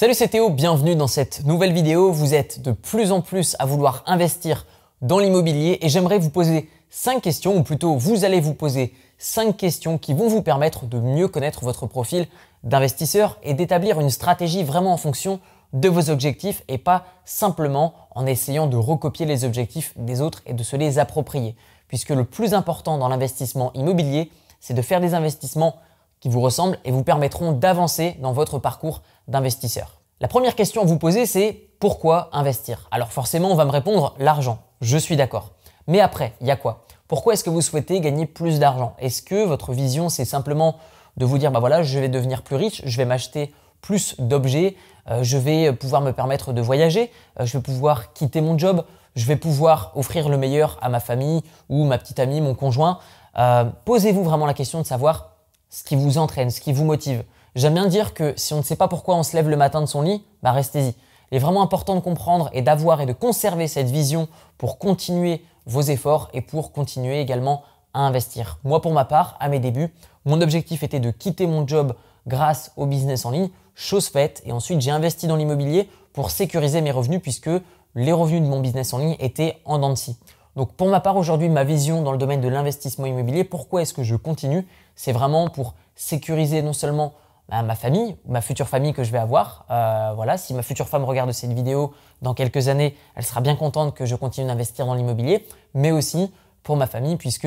Salut c'est Théo, bienvenue dans cette nouvelle vidéo. Vous êtes de plus en plus à vouloir investir dans l'immobilier et j'aimerais vous poser 5 questions ou plutôt vous allez vous poser 5 questions qui vont vous permettre de mieux connaître votre profil d'investisseur et d'établir une stratégie vraiment en fonction de vos objectifs et pas simplement en essayant de recopier les objectifs des autres et de se les approprier. Puisque le plus important dans l'investissement immobilier, c'est de faire des investissements qui vous ressemblent et vous permettront d'avancer dans votre parcours d'investisseur. La première question à vous poser, c'est pourquoi investir? Alors forcément, on va me répondre l'argent. Je suis d'accord. Mais après, il y a quoi? Pourquoi est-ce que vous souhaitez gagner plus d'argent? Est-ce que votre vision, c'est simplement de vous dire, bah voilà, je vais devenir plus riche, je vais m'acheter plus d'objets, euh, je vais pouvoir me permettre de voyager, euh, je vais pouvoir quitter mon job, je vais pouvoir offrir le meilleur à ma famille ou ma petite amie, mon conjoint? Euh, posez-vous vraiment la question de savoir ce qui vous entraîne, ce qui vous motive. J'aime bien dire que si on ne sait pas pourquoi on se lève le matin de son lit, bah restez-y. Il est vraiment important de comprendre et d'avoir et de conserver cette vision pour continuer vos efforts et pour continuer également à investir. Moi, pour ma part, à mes débuts, mon objectif était de quitter mon job grâce au business en ligne, chose faite, et ensuite j'ai investi dans l'immobilier pour sécuriser mes revenus puisque les revenus de mon business en ligne étaient en dents de scie. Donc pour ma part aujourd'hui, ma vision dans le domaine de l'investissement immobilier, pourquoi est-ce que je continue? C'est vraiment pour sécuriser non seulement bah, ma famille, ma future famille que je vais avoir. Euh, voilà, si ma future femme regarde cette vidéo dans quelques années, elle sera bien contente que je continue d'investir dans l'immobilier, mais aussi pour ma famille puisque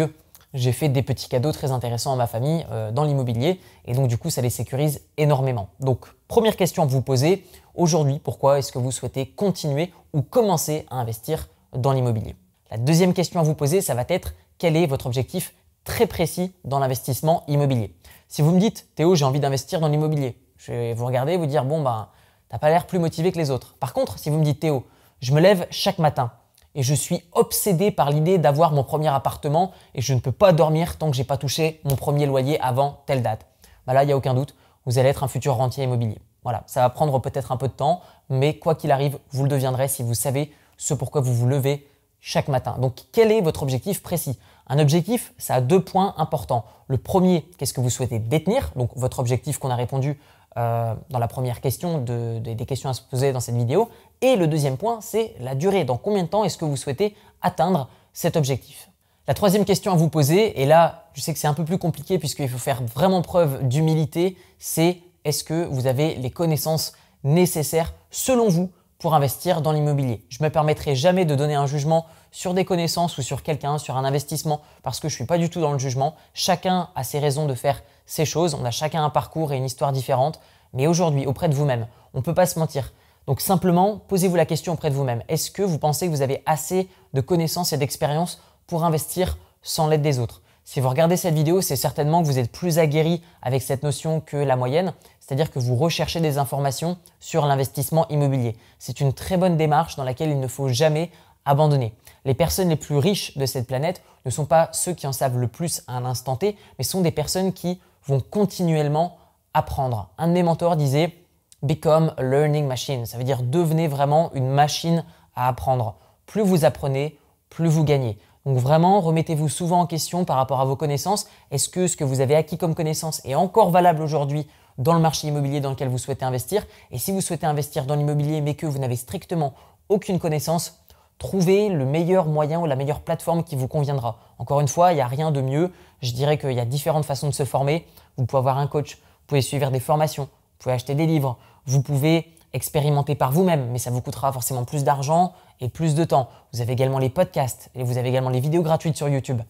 j'ai fait des petits cadeaux très intéressants à ma famille euh, dans l'immobilier et donc du coup ça les sécurise énormément. Donc première question à vous poser aujourd'hui, pourquoi est-ce que vous souhaitez continuer ou commencer à investir dans l'immobilier? La deuxième question à vous poser, ça va être quel est votre objectif très précis dans l'investissement immobilier? Si vous me dites Théo, j'ai envie d'investir dans l'immobilier, je vais vous regarder et vous dire bon ben t'as pas l'air plus motivé que les autres. Par contre, si vous me dites Théo, je me lève chaque matin et je suis obsédé par l'idée d'avoir mon premier appartement et je ne peux pas dormir tant que j'ai pas touché mon premier loyer avant telle date. Bah là, il n'y a aucun doute, vous allez être un futur rentier immobilier. Voilà, ça va prendre peut-être un peu de temps, mais quoi qu'il arrive, vous le deviendrez si vous savez ce pourquoi vous vous levez chaque matin. Donc quel est votre objectif précis? Un objectif, ça a deux points importants. Le premier, qu'est-ce que vous souhaitez détenir? Donc votre objectif qu'on a répondu euh, dans la première question des questions à se poser dans cette vidéo. Et le deuxième point, c'est la durée. Dans combien de temps est-ce que vous souhaitez atteindre cet objectif? La troisième question à vous poser, et là je sais que c'est un peu plus compliqué puisqu'il faut faire vraiment preuve d'humilité, c'est est-ce que vous avez les connaissances nécessaires selon vous pour investir dans l'immobilier. Je ne me permettrai jamais de donner un jugement sur des connaissances ou sur quelqu'un, sur un investissement, parce que je ne suis pas du tout dans le jugement. Chacun a ses raisons de faire ses choses, on a chacun un parcours et une histoire différente, mais aujourd'hui, auprès de vous-même, on ne peut pas se mentir. Donc simplement, posez-vous la question auprès de vous-même. Est-ce que vous pensez que vous avez assez de connaissances et d'expérience pour investir sans l'aide des autres? Si vous regardez cette vidéo, c'est certainement que vous êtes plus aguerri avec cette notion que la moyenne, c'est-à-dire que vous recherchez des informations sur l'investissement immobilier. C'est une très bonne démarche dans laquelle il ne faut jamais abandonner. Les personnes les plus riches de cette planète ne sont pas ceux qui en savent le plus à un instant T, mais sont des personnes qui vont continuellement apprendre. Un de mes mentors disait Become a learning machine. Ça veut dire devenez vraiment une machine à apprendre. Plus vous apprenez, plus vous gagnez. Donc vraiment, remettez-vous souvent en question par rapport à vos connaissances. Est-ce que ce que vous avez acquis comme connaissance est encore valable aujourd'hui dans le marché immobilier dans lequel vous souhaitez investir? Et si vous souhaitez investir dans l'immobilier mais que vous n'avez strictement aucune connaissance, trouvez le meilleur moyen ou la meilleure plateforme qui vous conviendra. Encore une fois, il n'y a rien de mieux. Je dirais qu'il y a différentes façons de se former. Vous pouvez avoir un coach, vous pouvez suivre des formations, vous pouvez acheter des livres, vous pouvez expérimenter par vous-même, mais ça vous coûtera forcément plus d'argent et plus de temps. Vous avez également les podcasts et vous avez également les vidéos gratuites sur YouTube.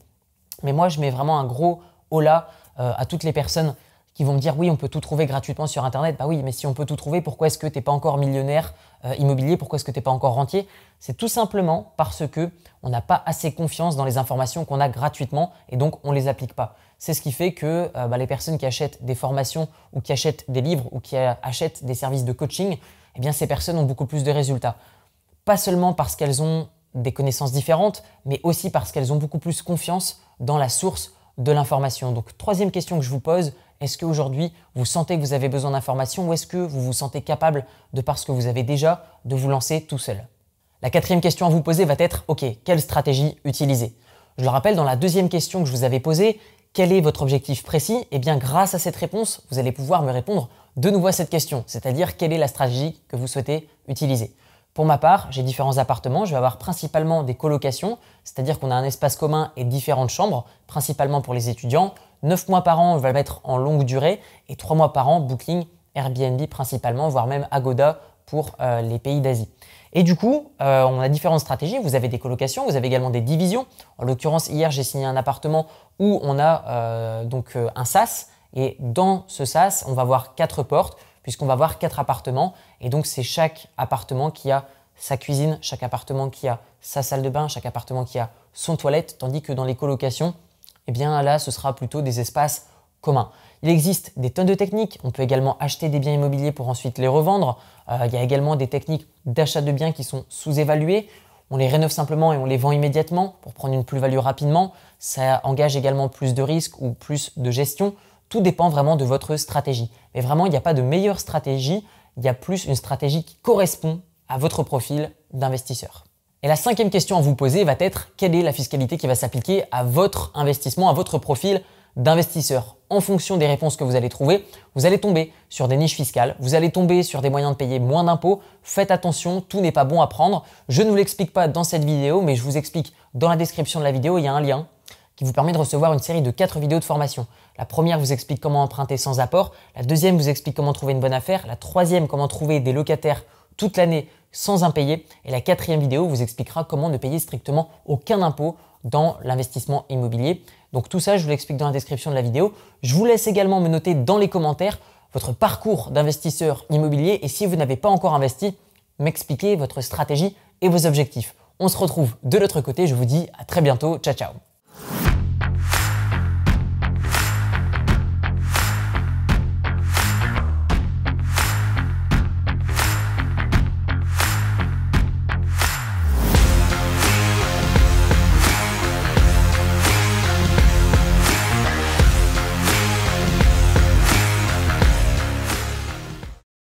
Mais moi, je mets vraiment un gros hola euh, à toutes les personnes qui vont me dire oui, on peut tout trouver gratuitement sur Internet. Bah oui, mais si on peut tout trouver, pourquoi est-ce que tu n'es pas encore millionnaire euh, immobilier? Pourquoi est-ce que tu n'es pas encore rentier? C'est tout simplement parce que on n'a pas assez confiance dans les informations qu'on a gratuitement et donc on ne les applique pas. C'est ce qui fait que euh, bah, les personnes qui achètent des formations ou qui achètent des livres ou qui achètent des services de coaching, eh bien ces personnes ont beaucoup plus de résultats. Pas seulement parce qu'elles ont des connaissances différentes, mais aussi parce qu'elles ont beaucoup plus confiance dans la source de l'information. Donc troisième question que je vous pose, est-ce qu'aujourd'hui, vous sentez que vous avez besoin d'informations ou est-ce que vous vous sentez capable, de par ce que vous avez déjà, de vous lancer tout seul? La quatrième question à vous poser va être, OK, quelle stratégie utiliser? Je le rappelle, dans la deuxième question que je vous avais posée, quel est votre objectif précis? Eh bien, grâce à cette réponse, vous allez pouvoir me répondre de nouveau cette question, c'est-à-dire quelle est la stratégie que vous souhaitez utiliser. Pour ma part, j'ai différents appartements. Je vais avoir principalement des colocations, c'est-à-dire qu'on a un espace commun et différentes chambres, principalement pour les étudiants. 9 mois par an, je vais le mettre en longue durée et 3 mois par an, Booking, Airbnb principalement, voire même Agoda pour euh, les pays d'Asie. Et du coup, euh, on a différentes stratégies. Vous avez des colocations, vous avez également des divisions. En l'occurrence, hier, j'ai signé un appartement où on a euh, donc un SAS. Et dans ce SAS, on va avoir quatre portes puisqu'on va voir quatre appartements. Et donc, c'est chaque appartement qui a sa cuisine, chaque appartement qui a sa salle de bain, chaque appartement qui a son toilette, tandis que dans les colocations, eh bien là, ce sera plutôt des espaces communs. Il existe des tonnes de techniques. On peut également acheter des biens immobiliers pour ensuite les revendre. Euh, il y a également des techniques d'achat de biens qui sont sous-évaluées. On les rénove simplement et on les vend immédiatement pour prendre une plus-value rapidement. Ça engage également plus de risques ou plus de gestion. Tout dépend vraiment de votre stratégie. Mais vraiment, il n'y a pas de meilleure stratégie, il y a plus une stratégie qui correspond à votre profil d'investisseur. Et la cinquième question à vous poser va être quelle est la fiscalité qui va s'appliquer à votre investissement, à votre profil d'investisseur? En fonction des réponses que vous allez trouver, vous allez tomber sur des niches fiscales, vous allez tomber sur des moyens de payer moins d'impôts. Faites attention, tout n'est pas bon à prendre. Je ne vous l'explique pas dans cette vidéo, mais je vous explique dans la description de la vidéo, il y a un lien qui vous permet de recevoir une série de 4 vidéos de formation. La première vous explique comment emprunter sans apport, la deuxième vous explique comment trouver une bonne affaire, la troisième comment trouver des locataires toute l'année sans impayés et la quatrième vidéo vous expliquera comment ne payer strictement aucun impôt dans l'investissement immobilier. Donc tout ça, je vous l'explique dans la description de la vidéo. Je vous laisse également me noter dans les commentaires votre parcours d'investisseur immobilier et si vous n'avez pas encore investi, m'expliquer votre stratégie et vos objectifs. On se retrouve de l'autre côté, je vous dis à très bientôt, ciao ciao